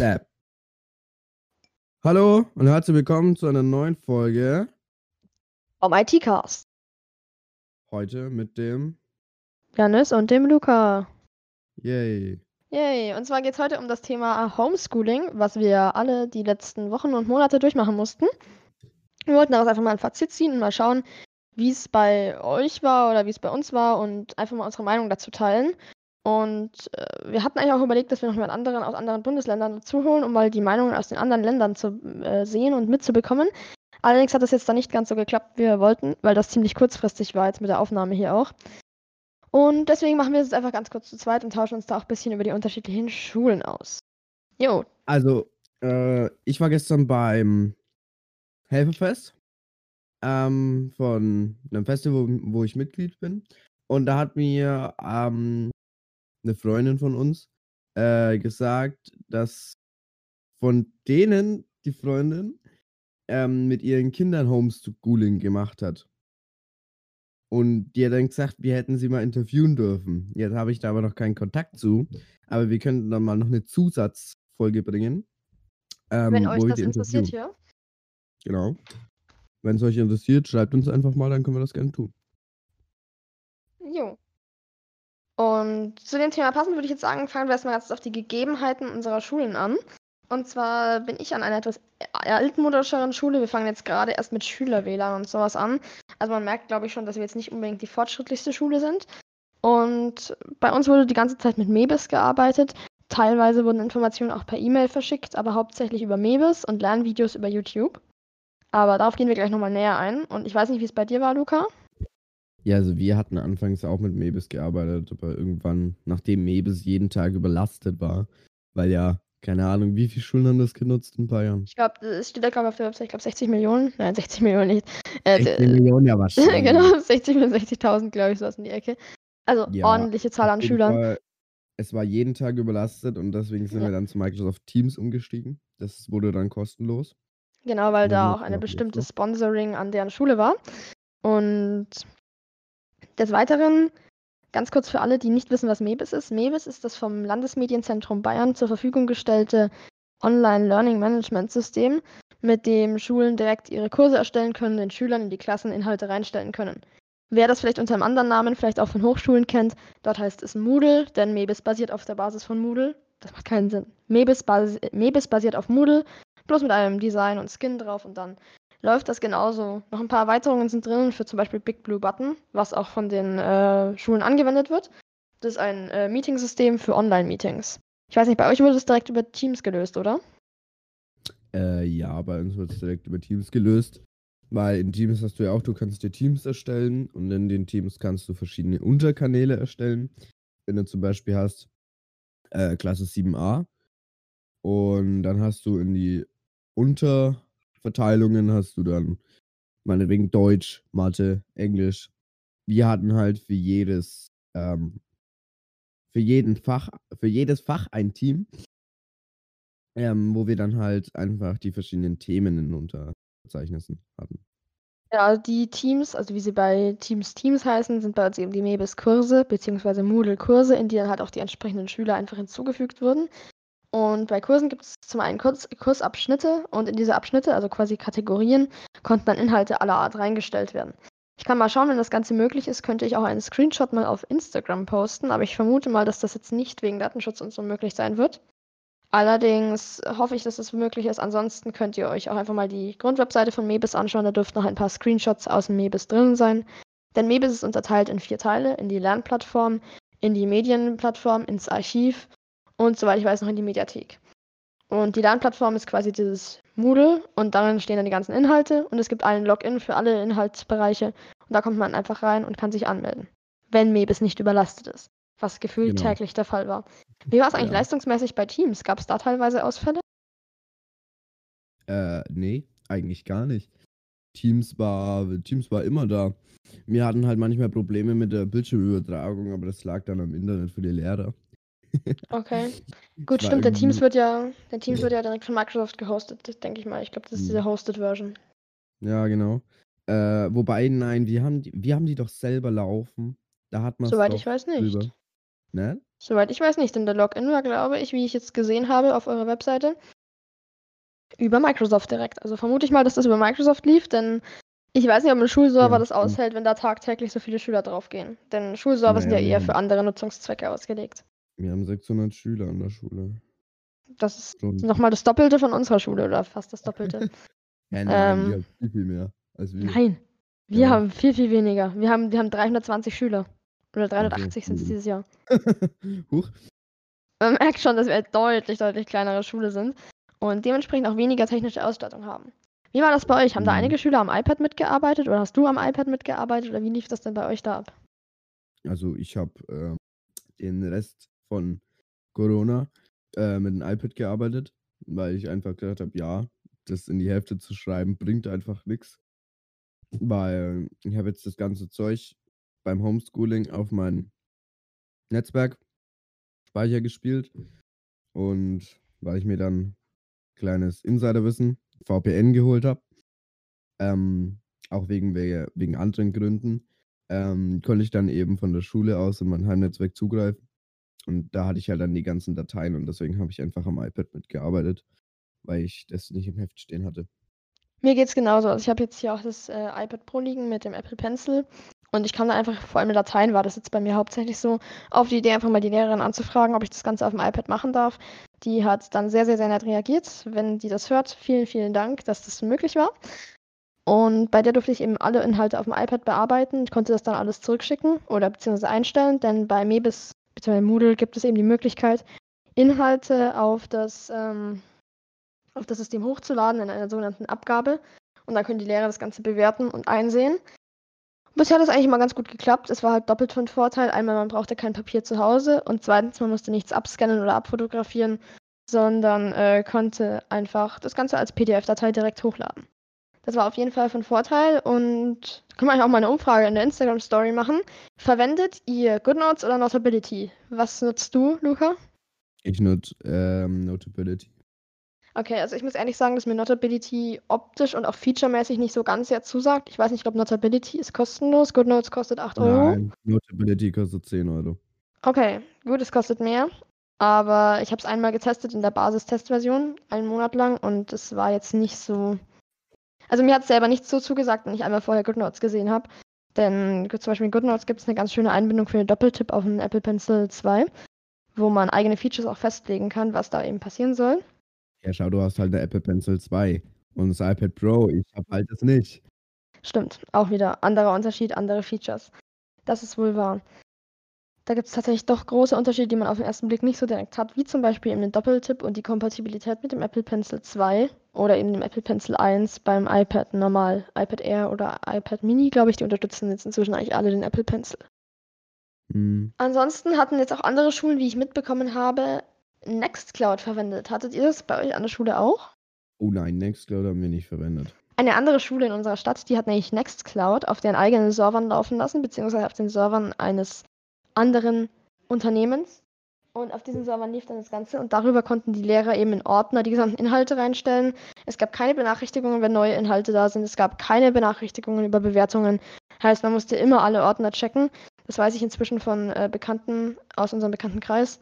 Clap. Hallo und herzlich willkommen zu einer neuen Folge. Vom IT-Cast. Heute mit dem Janis und dem Luca. Yay. Yay. Und zwar geht es heute um das Thema Homeschooling, was wir alle die letzten Wochen und Monate durchmachen mussten. Wir wollten daraus einfach mal ein Fazit ziehen und mal schauen, wie es bei euch war oder wie es bei uns war und einfach mal unsere Meinung dazu teilen. Und äh, wir hatten eigentlich auch überlegt, dass wir noch jemand anderen aus anderen Bundesländern dazu holen, um mal die Meinungen aus den anderen Ländern zu äh, sehen und mitzubekommen. Allerdings hat das jetzt da nicht ganz so geklappt, wie wir wollten, weil das ziemlich kurzfristig war jetzt mit der Aufnahme hier auch. Und deswegen machen wir es jetzt einfach ganz kurz zu zweit und tauschen uns da auch ein bisschen über die unterschiedlichen Schulen aus. Jo. Also, äh, ich war gestern beim Helferfest ähm, von einem Festival, wo, wo ich Mitglied bin. Und da hat mir ähm, eine Freundin von uns äh, gesagt, dass von denen die Freundin ähm, mit ihren Kindern Homeschooling gemacht hat. Und die hat dann gesagt, wir hätten sie mal interviewen dürfen. Jetzt habe ich da aber noch keinen Kontakt zu. Aber wir könnten dann mal noch eine Zusatzfolge bringen. Ähm, Wenn euch das interessiert hier. Genau. Wenn es euch interessiert, schreibt uns einfach mal, dann können wir das gerne tun. Jo. Und zu dem Thema passend würde ich jetzt sagen, fangen wir erstmal ganz auf die Gegebenheiten unserer Schulen an. Und zwar bin ich an einer etwas altmodischeren Schule. Wir fangen jetzt gerade erst mit Schülerwählern und sowas an. Also man merkt, glaube ich, schon, dass wir jetzt nicht unbedingt die fortschrittlichste Schule sind. Und bei uns wurde die ganze Zeit mit Mebis gearbeitet. Teilweise wurden Informationen auch per E-Mail verschickt, aber hauptsächlich über Mebis und Lernvideos über YouTube. Aber darauf gehen wir gleich nochmal näher ein. Und ich weiß nicht, wie es bei dir war, Luca. Ja, also wir hatten anfangs auch mit Mebis gearbeitet, aber irgendwann, nachdem Mebis jeden Tag überlastet war, weil ja, keine Ahnung, wie viele Schulen haben das genutzt in ein paar Jahren? Ich glaube, es steht da, glaube auf der Website, ich glaube 60 Millionen. Nein, 60 Millionen nicht. Äh, 60 Millionen, ja, wahrscheinlich. genau, 60 bis 60.000, glaube ich, so was in die Ecke. Also ja, ordentliche Zahl an Schülern. Fall, es war jeden Tag überlastet und deswegen sind ja. wir dann zu Microsoft Teams umgestiegen. Das wurde dann kostenlos. Genau, weil da auch eine bestimmte Sponsoring an deren Schule war. Und des Weiteren, ganz kurz für alle, die nicht wissen, was MEBIS ist. MEBIS ist das vom Landesmedienzentrum Bayern zur Verfügung gestellte Online-Learning-Management-System, mit dem Schulen direkt ihre Kurse erstellen können, den Schülern in die Klassen Inhalte reinstellen können. Wer das vielleicht unter einem anderen Namen, vielleicht auch von Hochschulen kennt, dort heißt es Moodle, denn MEBIS basiert auf der Basis von Moodle. Das macht keinen Sinn. MEBIS, basi MEBIS basiert auf Moodle, bloß mit einem Design und Skin drauf und dann läuft das genauso. Noch ein paar Erweiterungen sind drin für zum Beispiel Big Blue Button, was auch von den äh, Schulen angewendet wird. Das ist ein äh, Meetingsystem für Online-Meetings. Ich weiß nicht, bei euch wurde das direkt über Teams gelöst, oder? Äh, ja, bei uns wird es direkt über Teams gelöst. Weil in Teams hast du ja auch, du kannst dir Teams erstellen und in den Teams kannst du verschiedene Unterkanäle erstellen. Wenn du zum Beispiel hast äh, Klasse 7a und dann hast du in die Unter Verteilungen hast du dann meinetwegen Deutsch, Mathe, Englisch. Wir hatten halt für jedes, ähm, für jeden Fach, für jedes Fach ein Team, ähm, wo wir dann halt einfach die verschiedenen Themen in Unterverzeichnissen hatten. Ja, die Teams, also wie sie bei Teams Teams heißen, sind bei uns eben die Mebis-Kurse bzw. Moodle-Kurse, in die dann halt auch die entsprechenden Schüler einfach hinzugefügt wurden. Und bei Kursen gibt es zum einen Kurs, Kursabschnitte und in diese Abschnitte, also quasi Kategorien, konnten dann Inhalte aller Art reingestellt werden. Ich kann mal schauen, wenn das Ganze möglich ist, könnte ich auch einen Screenshot mal auf Instagram posten, aber ich vermute mal, dass das jetzt nicht wegen Datenschutz und so möglich sein wird. Allerdings hoffe ich, dass das möglich ist. Ansonsten könnt ihr euch auch einfach mal die Grundwebseite von Mebis anschauen. Da dürften noch ein paar Screenshots aus dem Mebis drin sein. Denn Mebis ist unterteilt in vier Teile: in die Lernplattform, in die Medienplattform, ins Archiv und soweit ich weiß noch in die Mediathek. Und die Lernplattform ist quasi dieses Moodle und darin stehen dann die ganzen Inhalte und es gibt einen Login für alle Inhaltsbereiche und da kommt man einfach rein und kann sich anmelden, wenn Mebis nicht überlastet ist, was gefühlt genau. täglich der Fall war. Wie war es eigentlich ja. leistungsmäßig bei Teams? Gab es da teilweise Ausfälle? Äh, nee, eigentlich gar nicht. Teams war, Teams war immer da. Wir hatten halt manchmal Probleme mit der Bildschirmübertragung, aber das lag dann am Internet für die Lehrer. Okay. Gut, stimmt. Der Teams wird ja, der Teams wird ja direkt von Microsoft gehostet, denke ich mal. Ich glaube, das ist diese hm. Hosted Version. Ja, genau. Äh, wobei, nein, wir haben, die, wir haben die doch selber laufen. Da hat man Soweit ich weiß nicht. Drüber. Ne? Soweit ich weiß nicht, denn der Login war, glaube ich, wie ich jetzt gesehen habe auf eurer Webseite, über Microsoft direkt. Also vermute ich mal, dass das über Microsoft lief, denn ich weiß nicht, ob ein Schulserver Ja, das aushält, wenn da tagtäglich so viele Schüler draufgehen. Denn Schulserver sind ja Naja, eher für andere Nutzungszwecke ausgelegt. Wir haben 600 Schüler an der Schule. Das ist nochmal das Doppelte von unserer Schule oder fast das Doppelte. Ja, nein, Ähm, ihr habt viel, viel mehr als wir. Nein, wir Ja. haben viel, viel weniger. Wir haben, wir haben 320 Schüler. Oder so, 380 sind es dieses Jahr. Huch. Man merkt schon, dass wir eine deutlich, deutlich kleinere Schule sind und dementsprechend auch weniger technische Ausstattung haben. Wie war das bei euch? Haben da Mhm. einige Schüler am iPad mitgearbeitet oder hast du am iPad mitgearbeitet oder wie lief das denn bei euch da ab? Also ich habe ähm, den Rest von Corona äh, mit dem iPad gearbeitet, weil ich einfach gedacht habe, ja, das in die Hälfte zu schreiben bringt einfach nichts. Weil ich habe jetzt das ganze Zeug beim Homeschooling auf mein Netzwerk Speicher gespielt und weil ich mir dann kleines Insiderwissen VPN geholt habe, ähm, auch wegen, we- wegen anderen Gründen, ähm, konnte ich dann eben von der Schule aus in mein Heimnetzwerk zugreifen. Und da hatte ich halt dann die ganzen Dateien und deswegen habe ich einfach am iPad mitgearbeitet, weil ich das nicht im Heft stehen hatte. Mir geht's genauso. Also ich habe jetzt hier auch das äh, iPad Pro liegen mit dem Apple Pencil und ich kam da einfach, vor allem mit Dateien war das jetzt bei mir hauptsächlich so, auf die Idee einfach mal die Lehrerin anzufragen, ob ich das Ganze auf dem iPad machen darf. Die hat dann sehr, sehr, sehr nett reagiert. Wenn die das hört, vielen, vielen Dank, dass das möglich war. Und bei der durfte ich eben alle Inhalte auf dem iPad bearbeiten. Ich konnte das dann alles zurückschicken oder beziehungsweise einstellen, denn bei Mebis bzw. Moodle gibt es eben die Möglichkeit, Inhalte auf das, ähm, auf das System hochzuladen in einer sogenannten Abgabe. Und dann können die Lehrer das Ganze bewerten und einsehen. Bisher hat das eigentlich mal ganz gut geklappt. Es war halt doppelt von Vorteil. Einmal, man brauchte kein Papier zu Hause und zweitens, man musste nichts abscannen oder abfotografieren, sondern äh, konnte einfach das Ganze als PDF-Datei direkt hochladen. Das war auf jeden Fall von Vorteil und können wir auch mal eine Umfrage in der Instagram-Story machen. Verwendet ihr GoodNotes oder Notability? Was nutzt du, Luca? Ich nutze ähm, Notability. Okay, also ich muss ehrlich sagen, dass mir Notability optisch und auch featuremäßig nicht so ganz sehr zusagt. Ich weiß nicht, ich glaube, Notability ist kostenlos. GoodNotes kostet 8 Euro. Nein, Notability kostet 10 Euro. Okay, gut, es kostet mehr. Aber ich habe es einmal getestet in der Basis-Testversion, einen Monat lang, und es war jetzt nicht so. Also mir hat es selber nicht so zugesagt, wenn ich einmal vorher GoodNotes gesehen habe. Denn zum Beispiel in GoodNotes gibt es eine ganz schöne Einbindung für den Doppeltipp auf den Apple Pencil 2, wo man eigene Features auch festlegen kann, was da eben passieren soll. Ja, schau, du hast halt eine Apple Pencil 2 und das iPad Pro. Ich habe halt das nicht. Stimmt, auch wieder anderer Unterschied, andere Features. Das ist wohl wahr. Da gibt es tatsächlich doch große Unterschiede, die man auf den ersten Blick nicht so direkt hat, wie zum Beispiel eben den Doppeltipp und die Kompatibilität mit dem Apple Pencil 2 oder eben dem Apple Pencil 1 beim iPad normal, iPad Air oder iPad Mini, glaube ich, die unterstützen jetzt inzwischen eigentlich alle den Apple Pencil. Hm. Ansonsten hatten jetzt auch andere Schulen, wie ich mitbekommen habe, Nextcloud verwendet. Hattet ihr das bei euch an der Schule auch? Oh nein, Nextcloud haben wir nicht verwendet. Eine andere Schule in unserer Stadt, die hat nämlich Nextcloud auf deren eigenen Servern laufen lassen, beziehungsweise auf den Servern eines anderen Unternehmens. Und auf diesen Servern lief dann das Ganze und darüber konnten die Lehrer eben in Ordner die gesamten Inhalte reinstellen. Es gab keine Benachrichtigungen, wenn neue Inhalte da sind. Es gab keine Benachrichtigungen über Bewertungen. Heißt, man musste immer alle Ordner checken. Das weiß ich inzwischen von äh, Bekannten aus unserem Bekanntenkreis.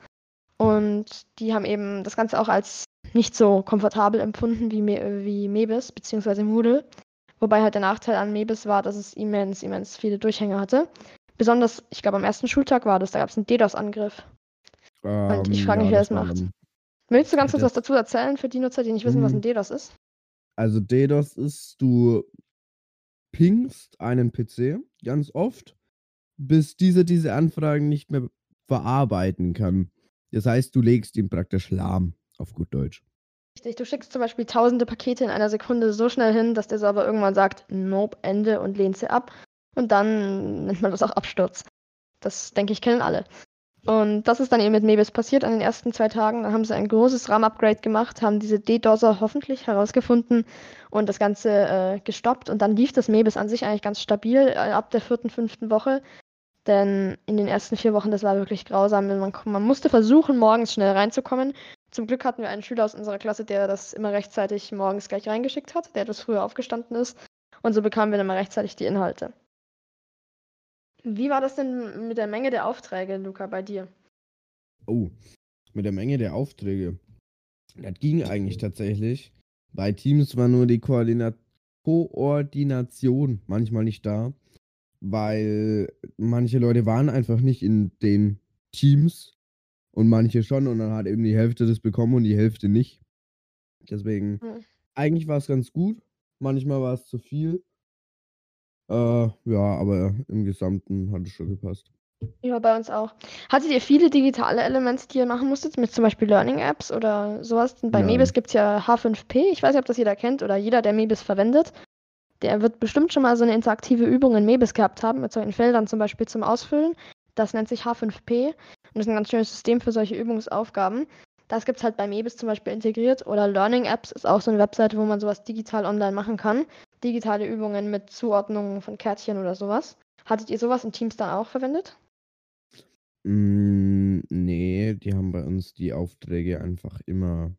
Und die haben eben das Ganze auch als nicht so komfortabel empfunden wie, Me wie Mebis bzw. Moodle. Wobei halt der Nachteil an Mebis war, dass es immens, immens viele Durchhänge hatte. Besonders, ich glaube, am ersten Schultag war das, da gab es einen DDoS-Angriff. Und ich Ähm, frage mich, ja, wer das macht. dann- Willst du ganz kurz was dazu erzählen für die Nutzer, die nicht wissen, was ein Mhm. DDoS ist? Also DDoS ist, du pingst einen PC ganz oft, bis dieser diese Anfragen nicht mehr verarbeiten kann. Das heißt, du legst ihm praktisch lahm, auf gut Deutsch. Richtig, du schickst zum Beispiel tausende Pakete in einer Sekunde so schnell hin, dass der Server irgendwann sagt, nope, Ende und lehnt sie ab. Und dann nennt man das auch Absturz. Das, denke ich, kennen alle. Und das ist dann eben mit Mebis passiert an den ersten zwei Tagen. Dann haben sie ein großes RAM-Upgrade gemacht, haben diese DDoSer hoffentlich herausgefunden und das Ganze äh, gestoppt. Und dann lief das Mebis an sich eigentlich ganz stabil äh, ab der vierten, fünften Woche. Denn in den ersten vier Wochen, das war wirklich grausam. Man, man musste versuchen, morgens schnell reinzukommen. Zum Glück hatten wir einen Schüler aus unserer Klasse, der das immer rechtzeitig morgens gleich reingeschickt hat, der etwas früher aufgestanden ist. Und so bekamen wir dann mal rechtzeitig die Inhalte. Wie war das denn mit der Menge der Aufträge, Luca, bei dir? Oh, mit der Menge der Aufträge. Das ging eigentlich tatsächlich. Bei Teams war nur die Koordina Koordination manchmal nicht da, weil manche Leute waren einfach nicht in den Teams und manche schon und dann hat eben die Hälfte das bekommen und die Hälfte nicht. Deswegen, Hm. eigentlich war es ganz gut, manchmal war es zu viel. Äh, ja, aber im Gesamten hat es schon gepasst. Ja, bei uns auch. Hattet ihr viele digitale Elemente, die ihr machen musstet, mit zum Beispiel Learning-Apps oder sowas? Bei Nein. Mebis gibt es ja H5P. Ich weiß nicht, ob das jeder kennt oder jeder, der Mebis verwendet. Der wird bestimmt schon mal so eine interaktive Übung in Mebis gehabt haben, mit solchen Feldern zum Beispiel zum Ausfüllen. Das nennt sich H5P. Und das ist ein ganz schönes System für solche Übungsaufgaben. Das gibt es halt bei Mebis zum Beispiel integriert. Oder Learning Apps ist auch so eine Webseite, wo man sowas digital online machen kann. Digitale Übungen mit Zuordnungen von Kärtchen oder sowas. Hattet ihr sowas in Teams dann auch verwendet? Mm, nee, die haben bei uns die Aufträge einfach immer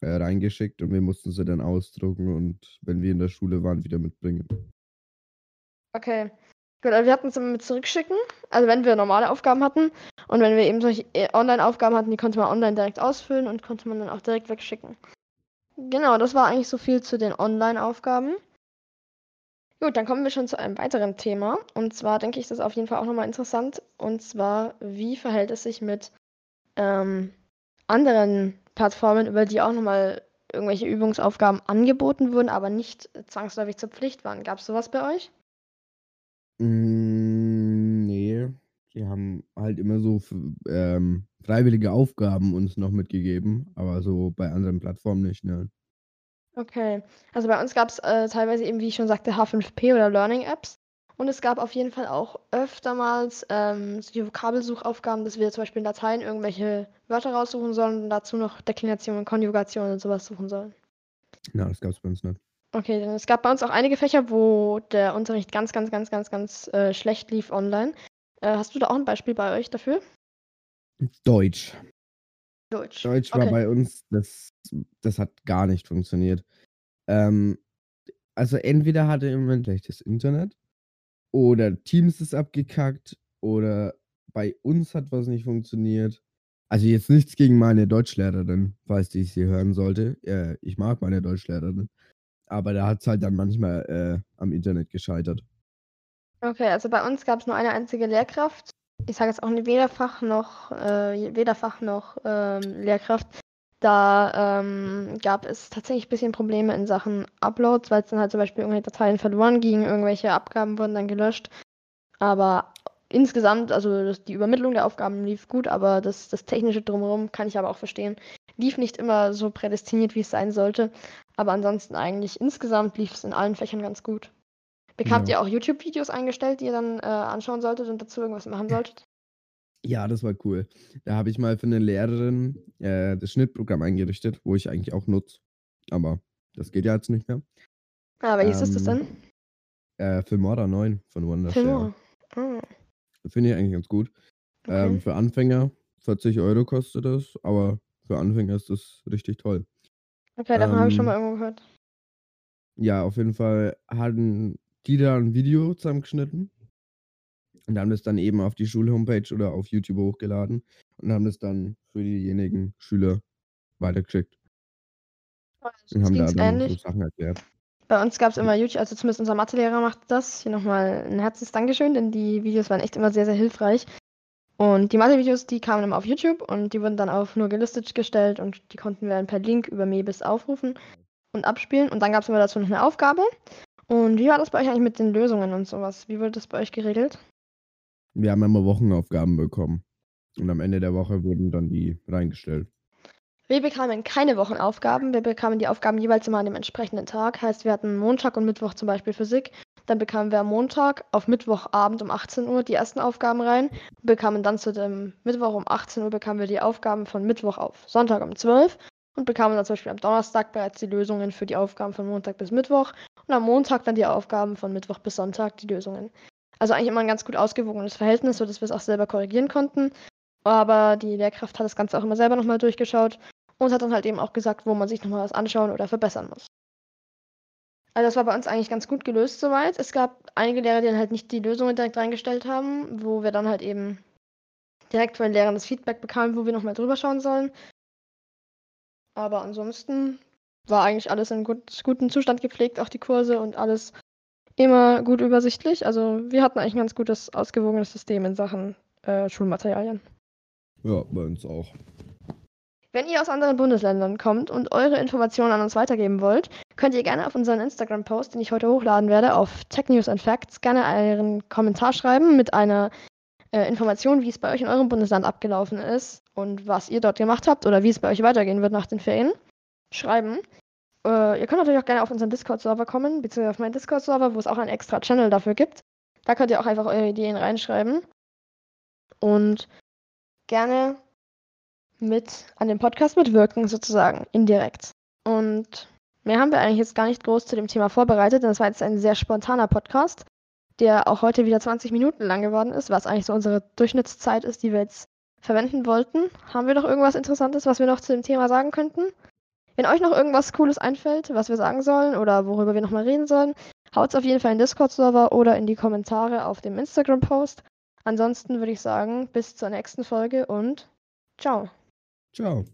äh, reingeschickt und wir mussten sie dann ausdrucken und wenn wir in der Schule waren, wieder mitbringen. Okay. Gut, also wir hatten es immer mit zurückschicken, also wenn wir normale Aufgaben hatten und wenn wir eben solche äh, Online-Aufgaben hatten, die konnte man online direkt ausfüllen und konnte man dann auch direkt wegschicken. Genau, das war eigentlich so viel zu den Online-Aufgaben. Gut, dann kommen wir schon zu einem weiteren Thema. Und zwar denke ich, das ist auf jeden Fall auch nochmal interessant. Und zwar, wie verhält es sich mit ähm, anderen Plattformen, über die auch nochmal irgendwelche Übungsaufgaben angeboten wurden, aber nicht zwangsläufig zur Pflicht waren. Gab es sowas bei euch? Mm, nee, die haben halt immer so ähm, freiwillige Aufgaben uns noch mitgegeben, aber so bei anderen Plattformen nicht, ne? Okay, also bei uns gab es äh, teilweise eben, wie ich schon sagte, H5P oder Learning Apps. Und es gab auf jeden Fall auch öftermals ähm, so die Vokabelsuchaufgaben, dass wir zum Beispiel in Dateien irgendwelche Wörter raussuchen sollen und dazu noch Deklinationen, Konjugationen und sowas suchen sollen. Na, das gab's bei uns nicht. Okay, dann es gab bei uns auch einige Fächer, wo der Unterricht ganz, ganz, ganz, ganz, ganz äh, schlecht lief online. Äh, hast du da auch ein Beispiel bei euch dafür? Deutsch. Deutsch. Deutsch war Okay. bei uns, das, das hat gar nicht funktioniert. Ähm, also entweder hatte jemand schlechtes Internet oder Teams ist abgekackt oder bei uns hat was nicht funktioniert. Also jetzt nichts gegen meine Deutschlehrerin, falls die es hier hören sollte. Äh, ich mag meine Deutschlehrerin. Aber da hat es halt dann manchmal äh, am Internet gescheitert. Okay, also bei uns gab es nur eine einzige Lehrkraft. Ich sage jetzt auch nicht weder Fach noch, äh, weder Fach noch ähm, Lehrkraft. Da ähm, gab es tatsächlich ein bisschen Probleme in Sachen Uploads, weil es dann halt zum Beispiel irgendwelche Dateien verloren gingen, irgendwelche Abgaben wurden dann gelöscht. Aber insgesamt, also das, die Übermittlung der Aufgaben lief gut, aber das, das Technische drumherum kann ich aber auch verstehen. Lief nicht immer so prädestiniert, wie es sein sollte. Aber ansonsten eigentlich insgesamt lief es in allen Fächern ganz gut. Bekamt Ja. ihr auch YouTube-Videos eingestellt, die ihr dann äh, anschauen solltet und dazu irgendwas machen solltet? Ja, das war cool. Da habe ich mal für eine Lehrerin äh, das Schnittprogramm eingerichtet, wo ich eigentlich auch nutze. Aber das geht ja jetzt nicht mehr. Ah, welches ist das Ähm, denn? Äh, Filmora 9 von Wondershare. Filmora. Ah, Finde ich eigentlich ganz gut. okay. Ähm, für Anfänger 40 Euro kostet das, aber für Anfänger ist das richtig toll. okay, davon habe ich schon ähm, mal irgendwo gehört. Ja, auf jeden Fall hatten die da ein Video zusammengeschnitten und haben das dann eben auf die Schulhomepage oder auf YouTube hochgeladen und haben das dann für diejenigen Schüler weitergeschickt Das und haben da dann ähnlich. so Sachen erklärt. Bei uns gab es immer YouTube, also zumindest unser Mathelehrer macht das. Hier nochmal ein herzliches Dankeschön, denn die Videos waren echt immer sehr, sehr hilfreich. Und die Mathe-Videos, die kamen immer auf YouTube und die wurden dann auf nur gelistet gestellt und die konnten wir dann per Link über Mebis aufrufen und abspielen. Und dann gab es immer dazu noch eine Aufgabe. Und wie war das bei euch eigentlich mit den Lösungen und sowas? Wie wurde das bei euch geregelt? Wir haben immer Wochenaufgaben bekommen und am Ende der Woche wurden dann die reingestellt. Wir bekamen keine Wochenaufgaben, wir bekamen die Aufgaben jeweils immer an dem entsprechenden Tag. Heißt, wir hatten Montag und Mittwoch zum Beispiel Physik. Dann bekamen wir am Montag auf Mittwochabend um 18 Uhr die ersten Aufgaben rein. Bekamen dann zu dem Mittwoch um 18 Uhr bekamen wir die Aufgaben von Mittwoch auf Sonntag um 12 und bekamen dann zum Beispiel am Donnerstag bereits die Lösungen für die Aufgaben von Montag bis Mittwoch und am Montag dann die Aufgaben von Mittwoch bis Sonntag die Lösungen. Also eigentlich immer ein ganz gut ausgewogenes Verhältnis, sodass wir es auch selber korrigieren konnten. Aber die Lehrkraft hat das Ganze auch immer selber nochmal durchgeschaut und hat dann halt eben auch gesagt, wo man sich nochmal was anschauen oder verbessern muss. Also das war bei uns eigentlich ganz gut gelöst soweit. Es gab einige Lehrer, die dann halt nicht die Lösungen direkt reingestellt haben, wo wir dann halt eben direkt von den Lehrern das Feedback bekamen, wo wir nochmal drüber schauen sollen. Aber ansonsten war eigentlich alles in gut, gutem Zustand gepflegt, auch die Kurse und alles immer gut übersichtlich. Also wir hatten eigentlich ein ganz gutes, ausgewogenes System in Sachen äh, Schulmaterialien. Ja, bei uns auch. Wenn ihr aus anderen Bundesländern kommt und eure Informationen an uns weitergeben wollt, könnt ihr gerne auf unseren Instagram-Post, den ich heute hochladen werde, auf Tech News and Facts, gerne einen Kommentar schreiben mit einer äh, Information, wie es bei euch in eurem Bundesland abgelaufen ist und was ihr dort gemacht habt oder wie es bei euch weitergehen wird nach den Ferien. Schreiben. Äh, ihr könnt natürlich auch gerne auf unseren Discord-Server kommen, beziehungsweise auf meinen Discord-Server, wo es auch einen extra Channel dafür gibt. Da könnt ihr auch einfach eure Ideen reinschreiben. Und gerne mit an dem Podcast mitwirken, sozusagen, indirekt. Und mehr haben wir eigentlich jetzt gar nicht groß zu dem Thema vorbereitet, denn es war jetzt ein sehr spontaner Podcast, der auch heute wieder 20 Minuten lang geworden ist, was eigentlich so unsere Durchschnittszeit ist, die wir jetzt verwenden wollten. Haben wir noch irgendwas Interessantes, was wir noch zu dem Thema sagen könnten? Wenn euch noch irgendwas Cooles einfällt, was wir sagen sollen oder worüber wir nochmal reden sollen, haut es auf jeden Fall in den Discord-Server oder in die Kommentare auf dem Instagram-Post. Ansonsten würde ich sagen, bis zur nächsten Folge und ciao. Ciao.